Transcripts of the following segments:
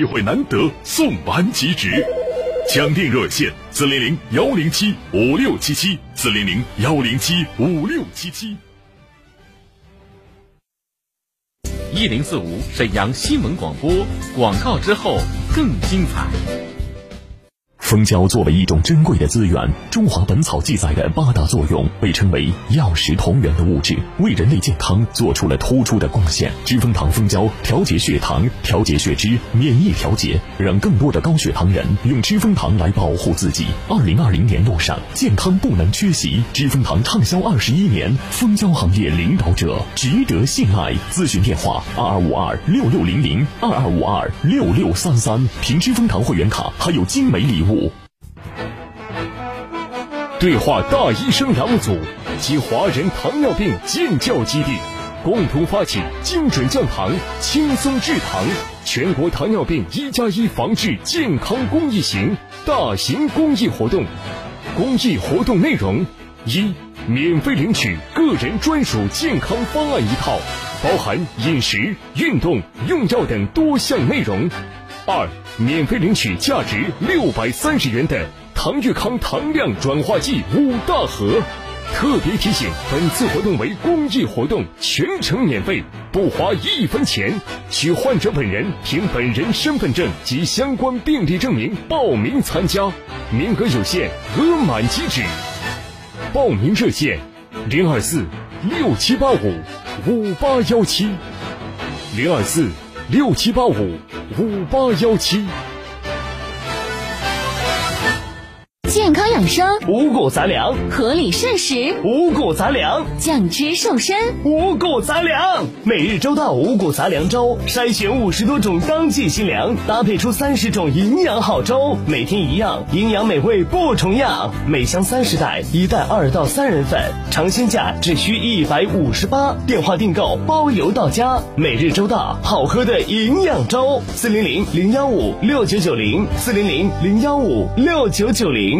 机会难得，送完即止。抢订热线：四零零幺零七五六七七，四零零幺零七五六七七。一零四五沈阳新闻广播，广告之后更精彩。蜂胶作为一种珍贵的资源，《中华本草》记载的八大作用被称为药食同源的物质，为人类健康做出了突出的贡献。知蜂糖蜂胶调节血糖、调节血脂、免疫调节，让更多的高血糖人用知蜂糖来保护自己。二零二零年路上，健康不能缺席。知蜂糖畅销二十一年，蜂胶行业领导者，值得信赖。咨询电话：二二五二六六零零二二五二六六三三。凭知蜂糖会员卡还有精美礼物。对话大医生两组及华人糖尿病建教基地，共同发起精准降糖、轻松治糖全国糖尿病一加一防治健康公益行大型公益活动。公益活动内容：一、免费领取个人专属健康方案一套，包含饮食、运动、用药等多项内容；二、免费领取价值六百三十元的。唐玉康糖量转化剂五大盒，特别提醒：本次活动为公益活动，全程免费，不花一分钱。需患者本人凭本人身份证及相关病历证明报名参加，名额有限，额满即止。报名热线：零二四六七八五五八幺七，零二四六七八五五八幺七。健康养生，五谷杂粮；合理膳食，五谷杂粮；降脂瘦身，五谷杂粮。每日周到五谷杂粮粥，筛选五十多种当季新粮，搭配出三十种营养好粥，每天一样，营养美味不重样。每箱三十袋，一袋二到三人份，尝鲜价只需一百五十八。电话订购包邮到家。每日周到，好喝的营养粥。四零零零幺五六九九零，四零零零幺五六九九零。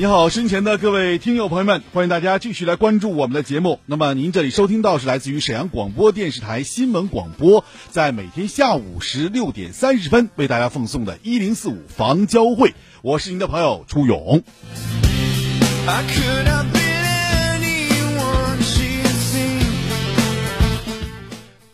你好，身前的各位听友朋友们，欢迎大家继续来关注我们的节目。那么您这里收听到是来自于沈阳广播电视台新闻广播，在每天下午十六点三十分为大家奉送的“一零四五房交会”，我是您的朋友初勇。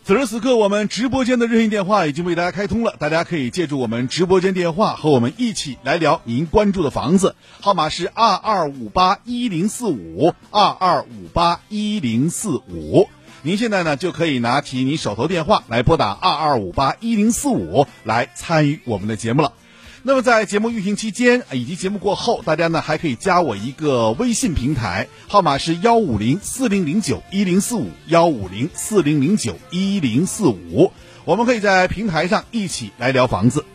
此时此刻，我们直播间的热线电话已经为大家开通了，大家可以借助我们直播间电话和我们一起来聊您关注的房子，号码是二二五八一零四五二二五八一零四五。您现在呢就可以拿起您手头电话来拨打二二五八一零四五来参与我们的节目了。那么在节目运行期间以及节目过后，大家呢还可以加我一个微信平台，号码是幺五零四零零九一零四五幺五零四零零九一零四五，我们可以在平台上一起来聊房子。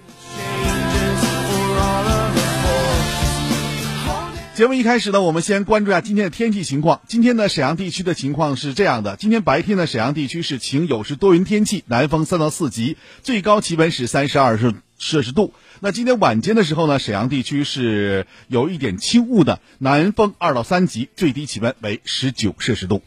节目一开始呢，我们先关注一下今天的天气情况。今天呢，沈阳地区的情况是这样的：今天白天呢，沈阳地区是晴有时多云天气，南风三到四级，最高气温是三十二摄摄氏度。那今天晚间的时候呢，沈阳地区是有一点轻雾的，南风二到三级，最低气温为十九摄氏度。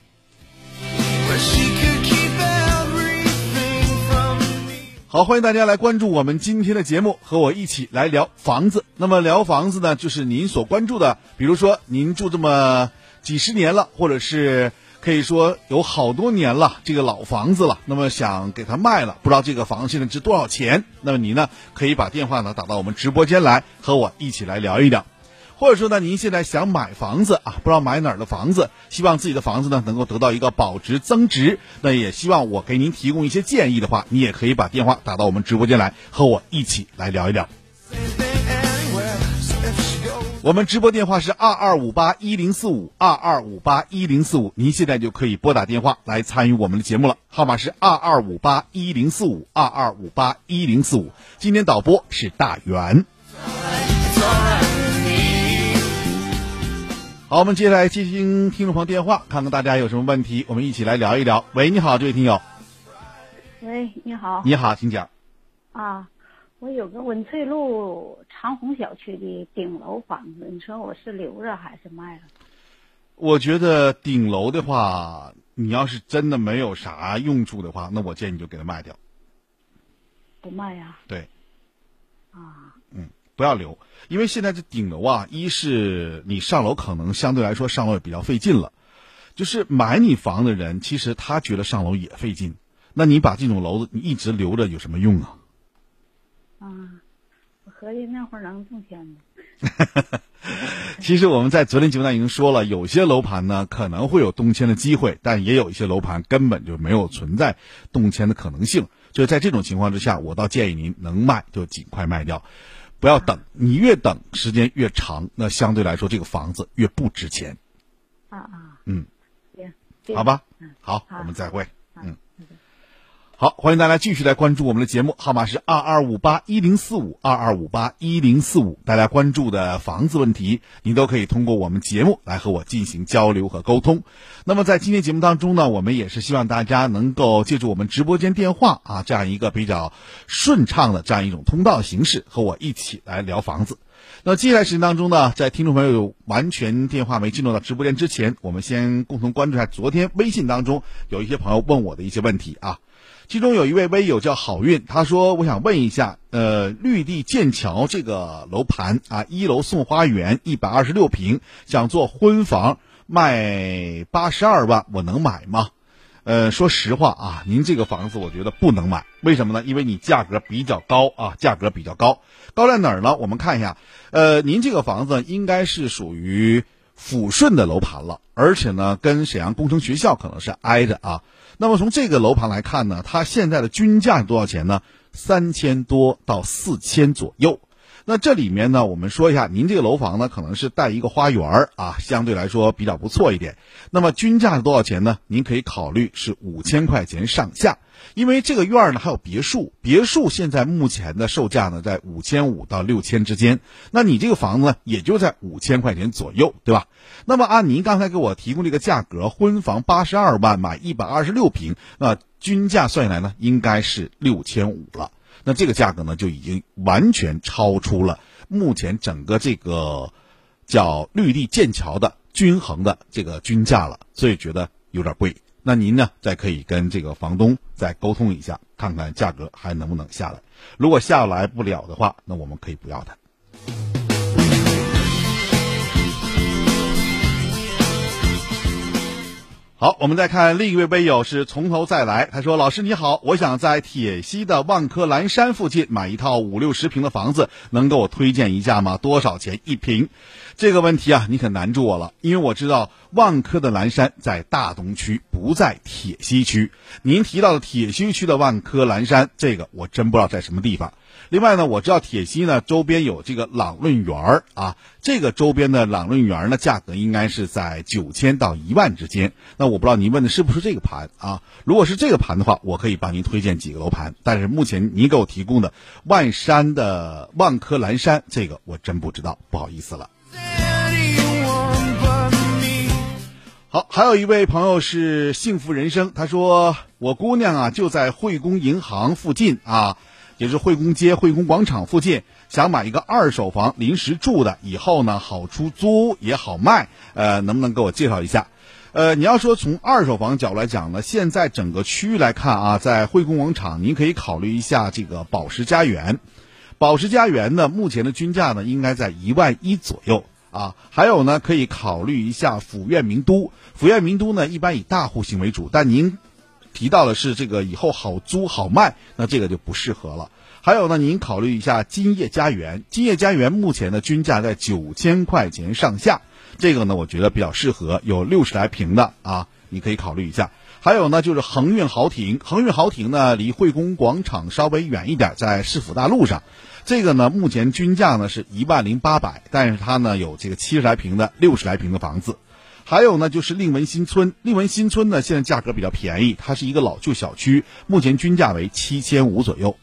好，欢迎大家来关注我们今天的节目，和我一起来聊房子。那么聊房子呢，就是您所关注的，比如说您住这么几十年了，或者是可以说有好多年了，这个老房子了，那么想给它卖了，不知道这个房子现在值多少钱？那么你呢，可以把电话呢打到我们直播间来，和我一起来聊一聊。或者说呢，您现在想买房子啊，不知道买哪儿的房子，希望自己的房子呢能够得到一个保值增值，那也希望我给您提供一些建议的话，你也可以把电话打到我们直播间来，和我一起来聊一聊。我们直播电话是二二五八一零四五二二五八一零四五，您现在就可以拨打电话来参与我们的节目了，号码是二二五八一零四五二二五八一零四五。今天导播是大圆。好，我们接下来接听听众朋友电话，看看大家有什么问题，我们一起来聊一聊。喂，你好，这位听友。喂，你好。你好，请讲。啊，我有个文翠路长虹小区的顶楼房子，你说我是留着还是卖了？我觉得顶楼的话，你要是真的没有啥用处的话，那我建议你就给它卖掉。不卖呀？对。啊。嗯。不要留，因为现在这顶楼啊，一是你上楼可能相对来说上楼也比较费劲了，就是买你房的人，其实他觉得上楼也费劲，那你把这种楼子你一直留着有什么用啊？啊，我合计那会儿能挣钱吗。其实我们在昨天节目当中已经说了，有些楼盘呢可能会有动迁的机会，但也有一些楼盘根本就没有存在动迁的可能性。就在这种情况之下，我倒建议您能卖就尽快卖掉。不要等，你越等时间越长，那相对来说这个房子越不值钱。啊啊，嗯，行，好吧，好，我们再会，嗯。好，欢迎大家继续来关注我们的节目，号码是二二五八一零四五二二五八一零四五。大家关注的房子问题，您都可以通过我们节目来和我进行交流和沟通。那么在今天节目当中呢，我们也是希望大家能够借助我们直播间电话啊这样一个比较顺畅的这样一种通道形式，和我一起来聊房子。那接下来时间当中呢，在听众朋友完全电话没进入到直播间之前，我们先共同关注一下昨天微信当中有一些朋友问我的一些问题啊。其中有一位微友叫好运，他说：“我想问一下，呃，绿地剑桥这个楼盘啊，一楼送花园，一百二十六平，想做婚房，卖八十二万，我能买吗？”呃，说实话啊，您这个房子我觉得不能买，为什么呢？因为你价格比较高啊，价格比较高，高在哪儿呢？我们看一下，呃，您这个房子应该是属于抚顺的楼盘了，而且呢，跟沈阳工程学校可能是挨着啊。那么从这个楼盘来看呢，它现在的均价是多少钱呢？三千多到四千左右。那这里面呢，我们说一下，您这个楼房呢，可能是带一个花园啊，相对来说比较不错一点。那么均价是多少钱呢？您可以考虑是五千块钱上下。因为这个院儿呢还有别墅，别墅现在目前的售价呢在五千五到六千之间，那你这个房子呢也就在五千块钱左右，对吧？那么按您刚才给我提供这个价格，婚房八十二万买一百二十六平，那均价算下来呢应该是六千五了。那这个价格呢就已经完全超出了目前整个这个叫绿地剑桥的均衡的这个均价了，所以觉得有点贵。那您呢，再可以跟这个房东再沟通一下，看看价格还能不能下来。如果下来不了的话，那我们可以不要它。好，我们再看另一位微友是从头再来。他说：“老师你好，我想在铁西的万科蓝山附近买一套五六十平的房子，能给我推荐一下吗？多少钱一平？”这个问题啊，你可难住我了，因为我知道万科的蓝山在大东区，不在铁西区。您提到的铁西区的万科蓝山，这个我真不知道在什么地方。另外呢，我知道铁西呢周边有这个朗润园儿啊，这个周边的朗润园儿呢价格应该是在九千到一万之间。那我不知道您问的是不是这个盘啊？如果是这个盘的话，我可以帮您推荐几个楼盘。但是目前您给我提供的万山的万科蓝山，这个我真不知道，不好意思了。好，还有一位朋友是幸福人生，他说我姑娘啊就在汇丰银行附近啊，也是惠工街、惠工广场附近，想买一个二手房临时住的，以后呢好出租也好卖，呃，能不能给我介绍一下？呃，你要说从二手房角度来讲呢，现在整个区域来看啊，在惠工广场，您可以考虑一下这个宝石家园。宝石家园呢，目前的均价呢应该在一万一左右啊。还有呢，可以考虑一下府苑名都。府苑名都呢，一般以大户型为主，但您提到的是这个以后好租好卖，那这个就不适合了。还有呢，您考虑一下金叶家园。金叶家园目前的均价在九千块钱上下，这个呢，我觉得比较适合，有六十来平的啊，你可以考虑一下。还有呢，就是恒运豪庭。恒运豪庭呢，离汇丰广场稍微远一点，在市府大路上。这个呢，目前均价呢是一万零八百，但是它呢有这个七十来平的、六十来平的房子。还有呢，就是令文新村。令文新村呢，现在价格比较便宜，它是一个老旧小区，目前均价为七千五左右。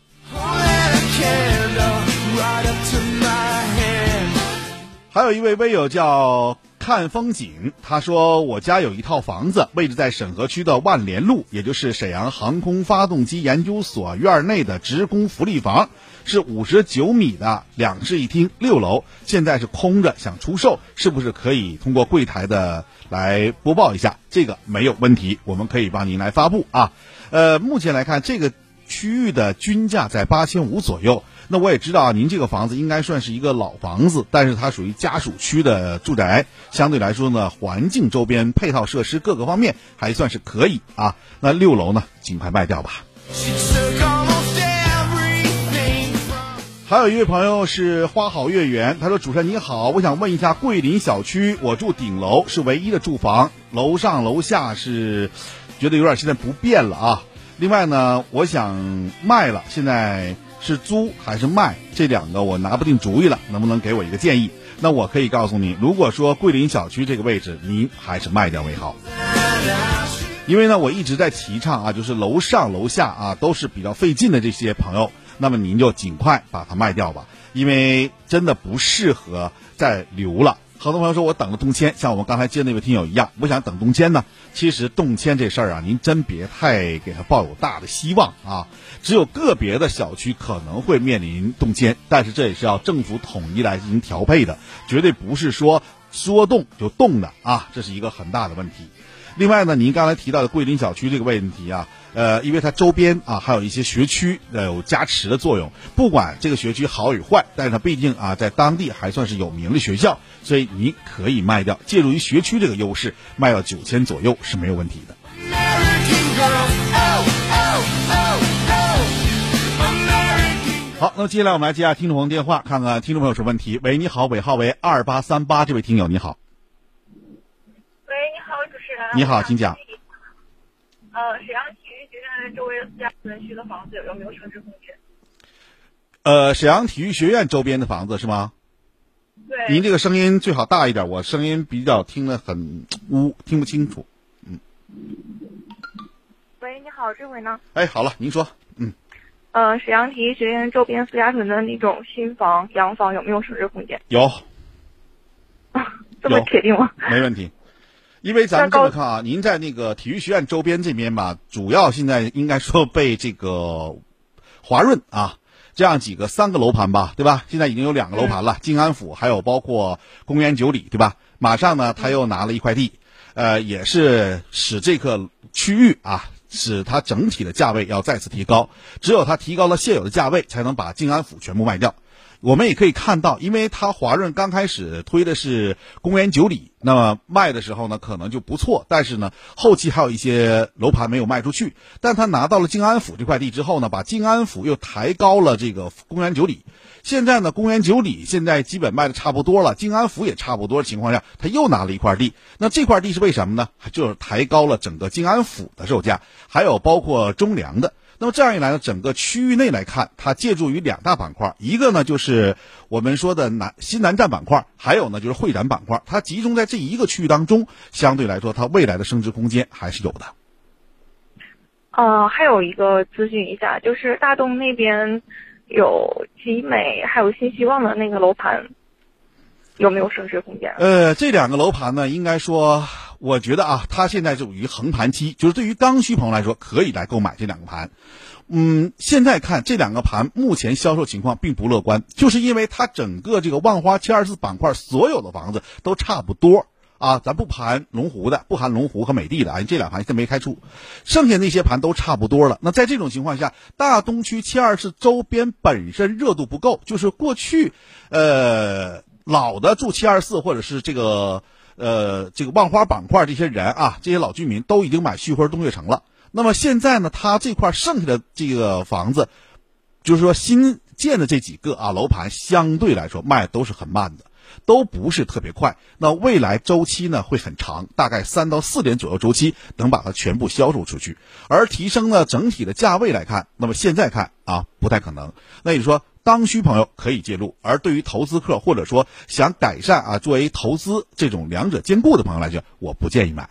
还有一位微友叫。看风景，他说我家有一套房子，位置在沈河区的万联路，也就是沈阳航空发动机研究所院内的职工福利房，是五十九米的两室一厅，六楼，现在是空着，想出售，是不是可以通过柜台的来播报一下？这个没有问题，我们可以帮您来发布啊。呃，目前来看，这个区域的均价在八千五左右。那我也知道，您这个房子应该算是一个老房子，但是它属于家属区的住宅，相对来说呢，环境周边配套设施各个方面还算是可以啊。那六楼呢，尽快卖掉吧。还有一位朋友是花好月圆，他说：“主持人你好，我想问一下，桂林小区我住顶楼是唯一的住房，楼上楼下是觉得有点现在不便了啊。另外呢，我想卖了，现在。”是租还是卖？这两个我拿不定主意了，能不能给我一个建议？那我可以告诉你，如果说桂林小区这个位置，您还是卖掉为好。因为呢，我一直在提倡啊，就是楼上楼下啊都是比较费劲的这些朋友，那么您就尽快把它卖掉吧，因为真的不适合再留了。很多朋友说我等了动迁，像我们刚才接那位听友一样，我想等动迁呢。其实动迁这事儿啊，您真别太给他抱有大的希望啊。只有个别的小区可能会面临动迁，但是这也是要政府统一来进行调配的，绝对不是说说动就动的啊，这是一个很大的问题。另外呢，您刚才提到的桂林小区这个问题啊。呃，因为它周边啊还有一些学区呃有加持的作用，不管这个学区好与坏，但是它毕竟啊在当地还算是有名的学校，所以你可以卖掉，借助于学区这个优势，卖到九千左右是没有问题的。好，那接下来我们来接下听众朋友电话，看看听众朋友什么问题。喂，你好，尾号为二八三八，这位听友你好。喂，你好，请讲。呃，沈阳体育学院。周围私家园区的房子有没有升值空间？呃，沈阳体育学院周边的房子是吗？对。您这个声音最好大一点，我声音比较听得很污，听不清楚。嗯。喂，你好，这回呢？哎，好了，您说。嗯。呃，沈阳体育学院周边苏家屯的那种新房、洋房有没有升值空间？有。啊，这么铁定吗？没问题。因为咱们这么看啊，您在那个体育学院周边这边吧，主要现在应该说被这个华润啊这样几个三个楼盘吧，对吧？现在已经有两个楼盘了，静安府还有包括公园九里，对吧？马上呢，他又拿了一块地，呃，也是使这个区域啊，使它整体的价位要再次提高。只有它提高了现有的价位，才能把静安府全部卖掉。我们也可以看到，因为它华润刚开始推的是公园九里，那么卖的时候呢，可能就不错。但是呢，后期还有一些楼盘没有卖出去。但他拿到了静安府这块地之后呢，把静安府又抬高了这个公园九里。现在呢，公园九里现在基本卖的差不多了，静安府也差不多的情况下，他又拿了一块地。那这块地是为什么呢？就是抬高了整个静安府的售价，还有包括中粮的。那么这样一来呢，整个区域内来看，它借助于两大板块，一个呢就是我们说的南新南站板块，还有呢就是会展板块，它集中在这一个区域当中，相对来说，它未来的升值空间还是有的。呃，还有一个咨询一下，就是大东那边有集美还有新希望的那个楼盘，有没有升值空间？呃，这两个楼盘呢，应该说。我觉得啊，它现在属于横盘期，就是对于刚需朋友来说，可以来购买这两个盘。嗯，现在看这两个盘，目前销售情况并不乐观，就是因为它整个这个万花七二四板块所有的房子都差不多啊，咱不盘龙湖的，不含龙湖和美的的啊，这两盘现在没开出，剩下那些盘都差不多了。那在这种情况下，大东区七二四周边本身热度不够，就是过去，呃，老的住七二四或者是这个呃这个万花板块这些人啊，这些老居民都已经买旭辉东悦城了。那么现在呢，他这块剩下的这个房子，就是说新建的这几个啊楼盘，相对来说卖都是很慢的。都不是特别快，那未来周期呢会很长，大概三到四年左右周期能把它全部销售出去。而提升呢整体的价位来看，那么现在看啊不太可能。那你说刚需朋友可以介入，而对于投资客或者说想改善啊作为投资这种两者兼顾的朋友来讲，我不建议买。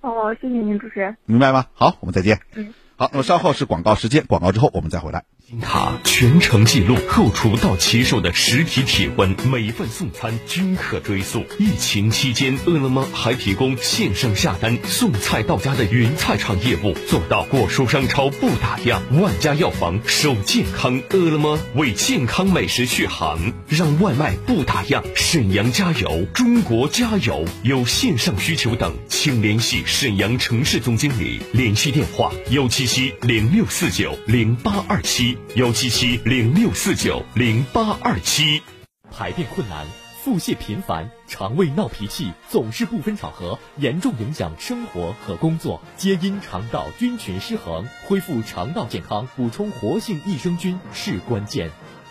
哦，谢谢您主持人。明白吗？好，我们再见。嗯。好，那么稍后是广告时间，广告之后我们再回来。卡全程记录后厨到骑手的实体体温，每份送餐均可追溯。疫情期间，饿了么还提供线上下单送菜到家的云菜场业务，做到果蔬商超不打烊。万家药房守健康，饿了么为健康美食续航，让外卖不打烊。沈阳加油，中国加油！有线上需求等，请联系沈阳城市总经理，联系电话：幺七七零六四九零八二七。幺七七零六四九零八二七，排便困难、腹泻频繁、肠胃闹脾气，总是不分场合，严重影响生活和工作，皆因肠道菌群失衡。恢复肠道健康，补充活性益生菌是关键。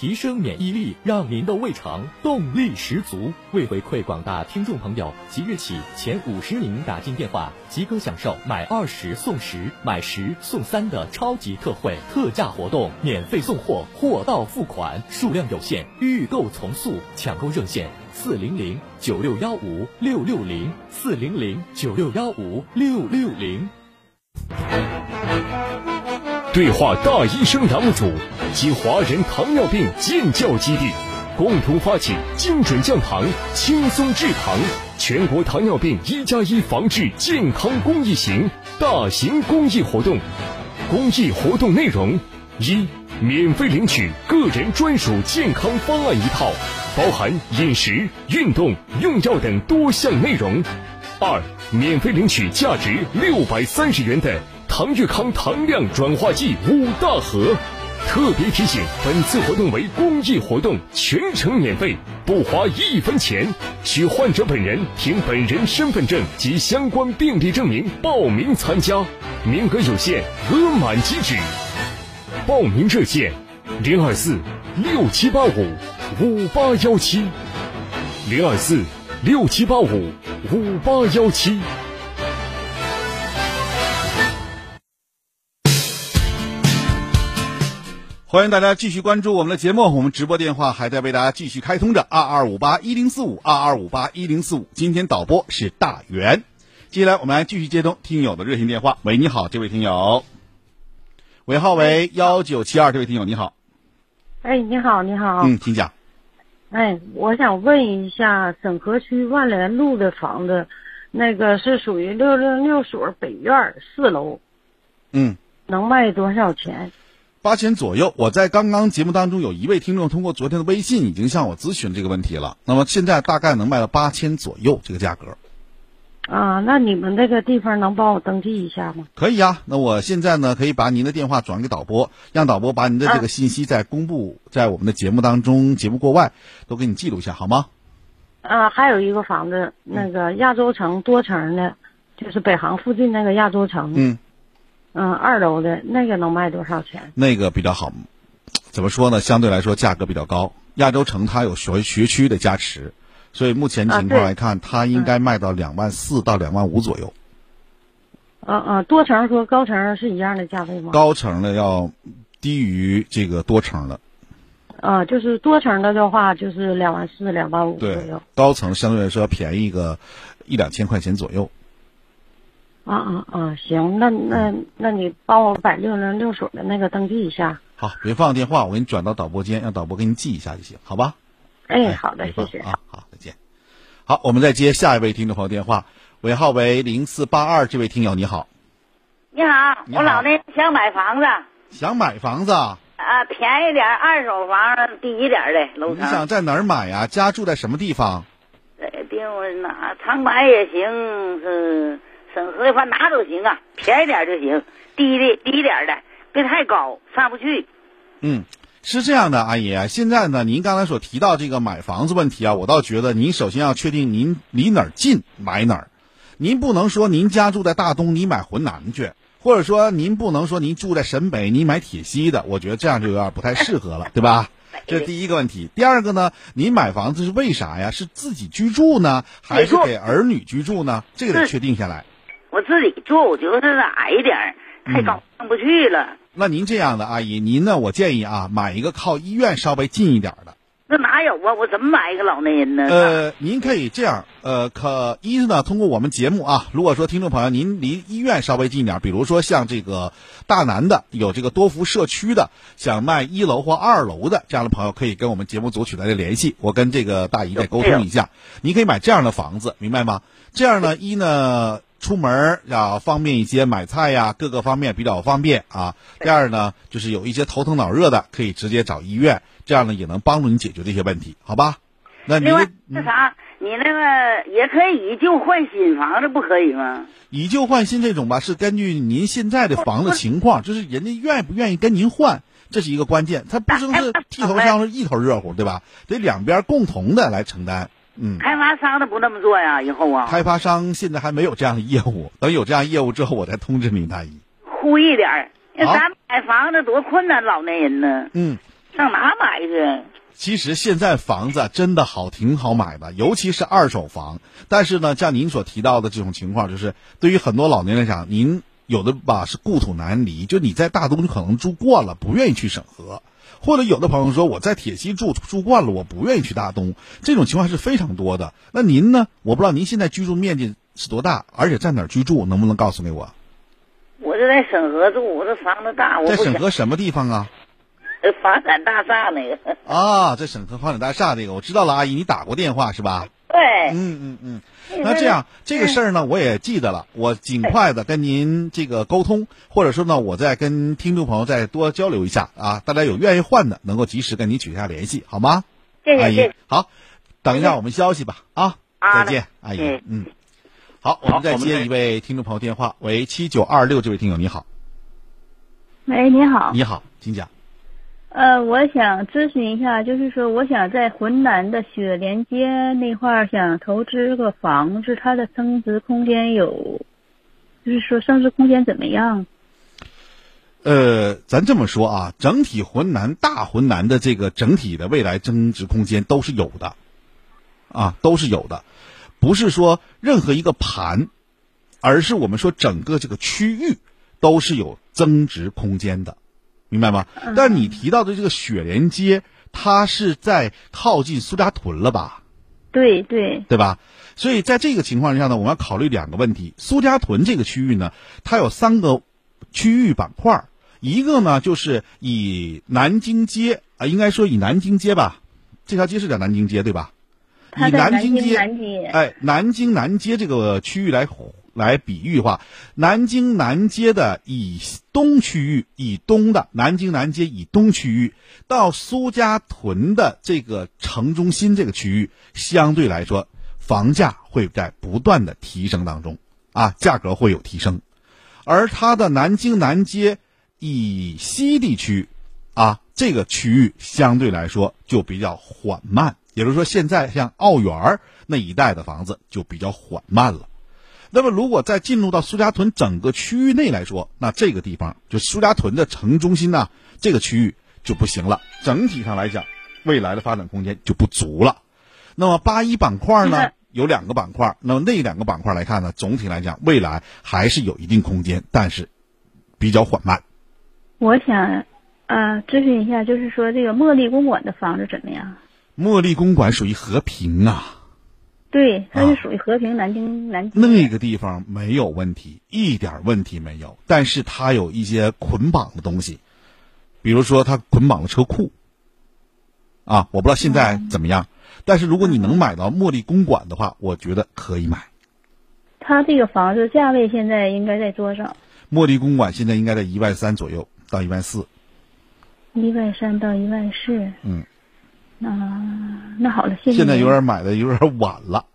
提升免疫力，让您的胃肠动力十足。为回馈广大听众朋友，即日起前五十名打进电话即可享受买二十送十、买十送三的超级特惠特价活动，免费送货，货到付款，数量有限，预购从速。抢购热线：四零零九六幺五六六零四零零九六幺五六六零。对话大医生杨祖及华人糖尿病健教基地，共同发起精准降糖、轻松治糖全国糖尿病一加一防治健康公益行大型公益活动。公益活动内容：一、免费领取个人专属健康方案一套，包含饮食、运动、用药等多项内容；二、免费领取价值六百三十元的。唐玉康糖量转化剂五大盒，特别提醒：本次活动为公益活动，全程免费，不花一分钱，需患者本人凭本人身份证及相关病历证明报名参加，名额有限，额满即止。报名热线：零二四六七八五五八幺七，零二四六七八五五八幺七。欢迎大家继续关注我们的节目，我们直播电话还在为大家继续开通着二二五八一零四五二二五八一零四五。今天导播是大元，接下来我们来继续接通听友的热线电话。喂，你好，这位听友，尾号为幺九七二，这位听友你好。哎，你好，你好。嗯，请讲。哎，我想问一下，沈河区万联路的房子，那个是属于六六六所北院四楼。嗯。能卖多少钱？八千左右，我在刚刚节目当中有一位听众通过昨天的微信已经向我咨询这个问题了。那么现在大概能卖到八千左右这个价格。啊，那你们这个地方能帮我登记一下吗？可以啊，那我现在呢可以把您的电话转给导播，让导播把您的这个信息再公布在我们的节目当中，节目过外都给你记录一下，好吗？啊，还有一个房子，那个亚洲城多层的，就是北航附近那个亚洲城。嗯。嗯，二楼的那个能卖多少钱？那个比较好，怎么说呢？相对来说价格比较高。亚洲城它有学学区的加持，所以目前情况来看，它应该卖到两万四到两万五左右。嗯嗯，多层和高层是一样的价位吗？高层的要低于这个多层的。啊，就是多层的的话，就是两万四、两万五左右。高层相对来说要便宜个一两千块钱左右。啊啊啊，行，那那那你帮我把六零六所的那个登记一下。好，别放电话，我给你转到导播间，让导播给你记一下就行，好吧？哎，好的，谢谢啊，好，再见。好，我们再接下一位听众朋友电话，尾号为零四八二，这位听友你好。你好，我老那想买房子。想买房子啊？啊，便宜点，二手房低一点的楼层。你想在哪儿买呀？家住在什么地方？在定哪长白也行，是沈河的话哪都行啊，便宜点就行，低的低点的，别太高，上不去。嗯，是这样的，阿姨，现在呢，您刚才所提到这个买房子问题啊，我倒觉得您首先要确定您离哪儿近买哪儿，您不能说您家住在大东，你买浑南去。或者说，您不能说您住在沈北，你买铁西的，我觉得这样就有点不太适合了，对吧？这是第一个问题。第二个呢，您买房子是为啥呀？是自己居住呢，还是给儿女居住呢？这个得确定下来。我自己住，就是矮一点，太高上不去了。那您这样的阿姨，您呢？我建议啊，买一个靠医院稍微近一点的。那哪有啊？我怎么买一个老年人呢？呃，您可以这样，呃，可一呢，通过我们节目啊，如果说听众朋友您离医院稍微近一点，比如说像这个大南的有这个多福社区的，想卖一楼或二楼的这样的朋友，可以跟我们节目组取得联系，我跟这个大姨再沟通一下，您可以买这样的房子，明白吗？这样呢，一呢。出门要方便一些，买菜呀，各个方面比较方便啊。第二呢，就是有一些头疼脑热的，可以直接找医院，这样呢也能帮助你解决这些问题，好吧？那另外那啥，你那个也可以以旧换新房子，不可以吗？以旧换新这种吧，是根据您现在的房子情况，就是人家愿不愿意跟您换，这是一个关键。他不能是剃头香是一头热乎，对吧？得两边共同的来承担。嗯，开发商他不那么做呀，以后啊。开发商现在还没有这样的业务，等有这样业务之后，我再通知您，大姨。呼一点儿，那咱买房子多困难，老年人呢。嗯。上哪买去？其实现在房子真的好，挺好买的，尤其是二手房。但是呢，像您所提到的这种情况，就是对于很多老年人来讲，您有的吧是故土难离，就你在大东可能住惯了，不愿意去审核。或者有的朋友说我在铁西住住惯了，我不愿意去大东，这种情况是非常多的。那您呢？我不知道您现在居住面积是多大，而且在哪儿居住，能不能告诉给我？我是在沈河住，我这房子大。在沈河什么地方啊？房产大厦那个。啊，在沈河房产大厦那个，我知道了，阿姨，你打过电话是吧？对。嗯嗯嗯。那这样这个事儿呢，我也记得了，我尽快的跟您这个沟通，或者说呢，我再跟听众朋友再多交流一下啊，大家有愿意换的，能够及时跟您取下联系，好吗？谢谢，阿姨。好，等一下我们消息吧啊，再见，阿姨。嗯。好，我们再接一位听众朋友电话，喂，七九二六，这位听友你好。喂，你好。你好，请讲。呃，我想咨询一下，就是说，我想在浑南的雪莲街那块儿想投资个房子，它的增值空间有，就是说升值空间怎么样？呃，咱这么说啊，整体浑南大浑南的这个整体的未来增值空间都是有的，啊，都是有的，不是说任何一个盘，而是我们说整个这个区域都是有增值空间的。明白吗？但你提到的这个雪莲街，它是在靠近苏家屯了吧？对对，对吧？所以在这个情况下呢，我们要考虑两个问题。苏家屯这个区域呢，它有三个区域板块，一个呢就是以南京街啊，应该说以南京街吧，这条街是叫南京街对吧？以南京街，哎，南京南街这个区域来。来比喻话，南京南街的以东区域，以东的南京南街以东区域到苏家屯的这个城中心这个区域，相对来说，房价会在不断的提升当中，啊，价格会有提升，而它的南京南街以西地区，啊，这个区域相对来说就比较缓慢，也就是说，现在像奥园那一带的房子就比较缓慢了。那么，如果再进入到苏家屯整个区域内来说，那这个地方就苏家屯的城中心呢，这个区域就不行了。整体上来讲，未来的发展空间就不足了。那么八一板块呢，有两个板块，那么那两个板块来看呢，总体来讲，未来还是有一定空间，但是比较缓慢。我想，呃，咨询一下，就是说这个茉莉公馆的房子怎么样？茉莉公馆属于和平啊。对，它是属于和平南京南京。那个地方没有问题，一点问题没有。但是它有一些捆绑的东西，比如说它捆绑了车库。啊，我不知道现在怎么样，但是如果你能买到茉莉公馆的话，我觉得可以买。它这个房子价位现在应该在多少？茉莉公馆现在应该在一万三左右到一万四。一万三到一万四。嗯。啊，那好了，谢谢。现在有点买的有点晚了。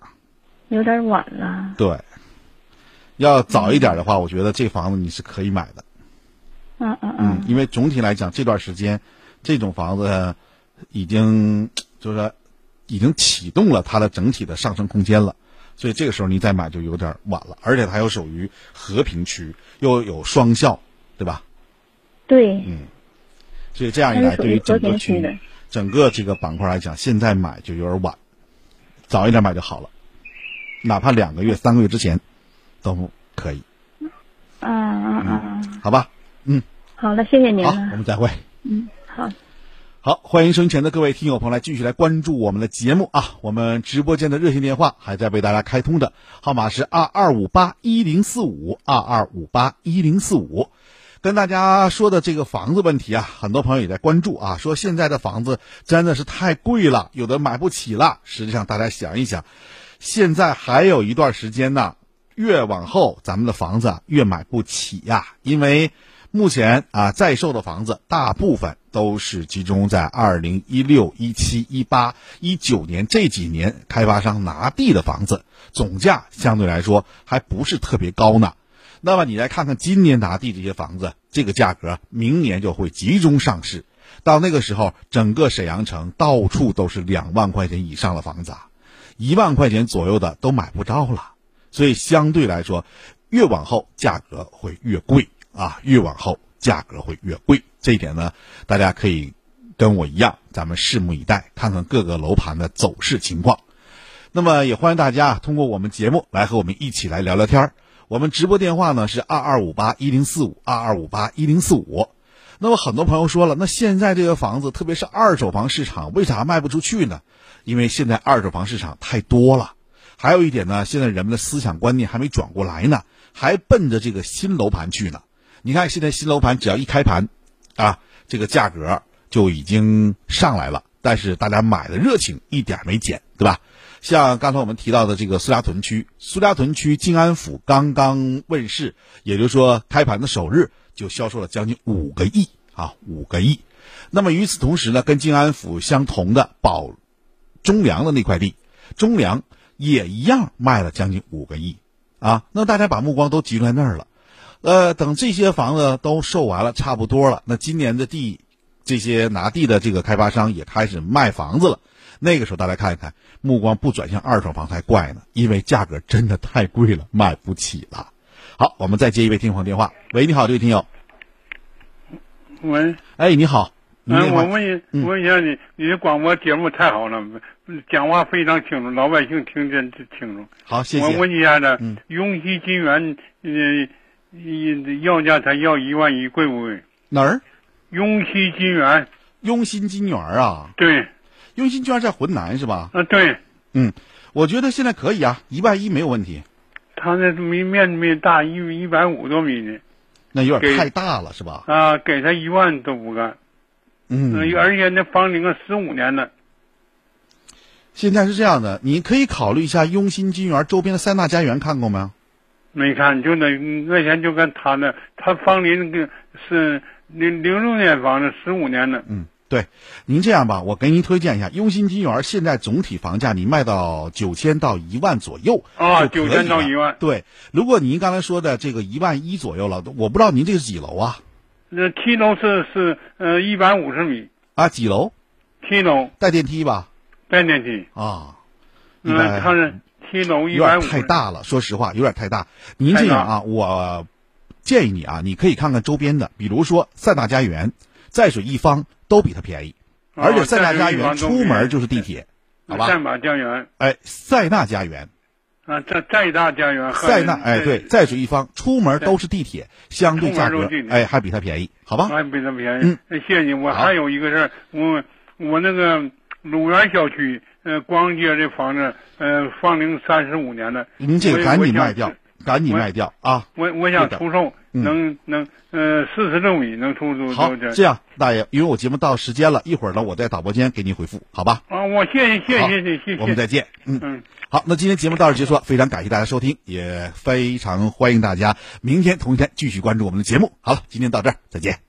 有点晚了。对。要早一点的话，我觉得这房子你是可以买的。嗯嗯嗯。因为总体来讲，这段时间这种房子已经就是说已经启动了它的整体的上升空间了，所以这个时候你再买就有点晚了。而且它又属于和平区，又有双校，对吧？对。嗯。所以这样一来，对于整个区域、整个这个板块来讲，现在买就有点晚，早一点买就好了。哪怕两个月、三个月之前都可以。嗯嗯嗯！好吧，嗯。好了，谢谢您。好，我们再会。嗯，好。好，欢迎收听前的各位听友朋友来继续来关注我们的节目啊！我们直播间的热线电话还在为大家开通的，号码是二二五八一零四五二二五八一零四五。跟大家说的这个房子问题啊，很多朋友也在关注啊，说现在的房子真的是太贵了，有的买不起了。实际上，大家想一想，现在还有一段时间呢，越往后咱们的房子越买不起呀，因为目前啊在售的房子大部分都是集中在二零一六、一七、一八、一九年这几年开发商拿地的房子，总价相对来说还不是特别高呢。那么你来看看今年拿地这些房子，这个价格明年就会集中上市，到那个时候，整个沈阳城到处都是两万块钱以上的房子，啊，一万块钱左右的都买不着了。所以相对来说，越往后价格会越贵啊，越往后价格会越贵。这一点呢，大家可以跟我一样，咱们拭目以待，看看各个楼盘的走势情况。那么也欢迎大家通过我们节目来和我们一起来聊聊天儿。我们直播电话呢是二二五八一零四五二二五八一零四五。那么很多朋友说了，那现在这个房子，特别是二手房市场，为啥卖不出去呢？因为现在二手房市场太多了。还有一点呢，现在人们的思想观念还没转过来呢，还奔着这个新楼盘去呢。你看现在新楼盘只要一开盘，啊，这个价格就已经上来了，但是大家买的热情一点没减，对吧？像刚才我们提到的这个苏家屯区，苏家屯区静安府刚刚问世，也就是说开盘的首日就销售了将近五个亿啊，五个亿。那么与此同时呢，跟静安府相同的宝中粮的那块地，中粮也一样卖了将近五个亿啊。那大家把目光都集中在那儿了，呃，等这些房子都售完了，差不多了，那今年的地，这些拿地的这个开发商也开始卖房子了。那个时候，大家看一看，目光不转向二手房才怪呢，因为价格真的太贵了，买不起了。好，我们再接一位听众电话。喂，你好，这位听友。喂。哎，你好。嗯，我问一问一下你，你的广播节目太好了，讲话非常清楚，老百姓听见清楚。好，谢谢。我问一下子，雍熙金源，呃，要价才要一万一，贵不贵？哪儿？雍熙金源。雍熙金源啊？对。雍新居然在浑南是吧？啊，对，嗯，我觉得现在可以啊，一万一没有问题。他那面面面大一一百五多米呢，那有点太大了是吧？啊，给他一万都不干。嗯，而且那房龄啊十五年了。现在是这样的，你可以考虑一下雍新金园周边的三大家园，看过没有？没看，就那那天就跟他那，他房龄那个是零零六年房子，十五年的。嗯。对，您这样吧，我给您推荐一下雍新金园，现在总体房价你卖到九千到一万左右啊，九千到一万。对，如果您刚才说的这个一万一左右了，我不知道您这是几楼啊？那七楼是是呃一百五十米啊，几楼？七楼带电梯吧？带电梯啊。嗯，它是七楼一百五。太大了，说实话有点太大。您这样啊，我建议你啊，你可以看看周边的，比如说三大家园、在水一方。都比它便宜，而且塞纳家园出门就是地铁，好吧？赛马家园，哎，塞纳家园，啊，在在大家园，塞纳，哎，对，在水一方，出门都是地铁，相对价格，哎，还比它便宜，好吧？还比它便宜，嗯，谢谢你。我还有一个事儿，我我那个鲁园小区，呃光街这房子，呃房龄三十五年的。您这个赶紧卖掉，赶紧卖掉啊！我我想出售，嗯能能呃四十六米能出租好，这样，大爷，因为我节目到时间了，一会儿呢，我在导播间给您回复，好吧？啊，我谢谢谢谢谢谢谢，我们再见。嗯嗯。好，那今天节目到这儿结束了，非常感谢大家收听，也非常欢迎大家明天同一天继续关注我们的节目。好了，今天到这儿，再见。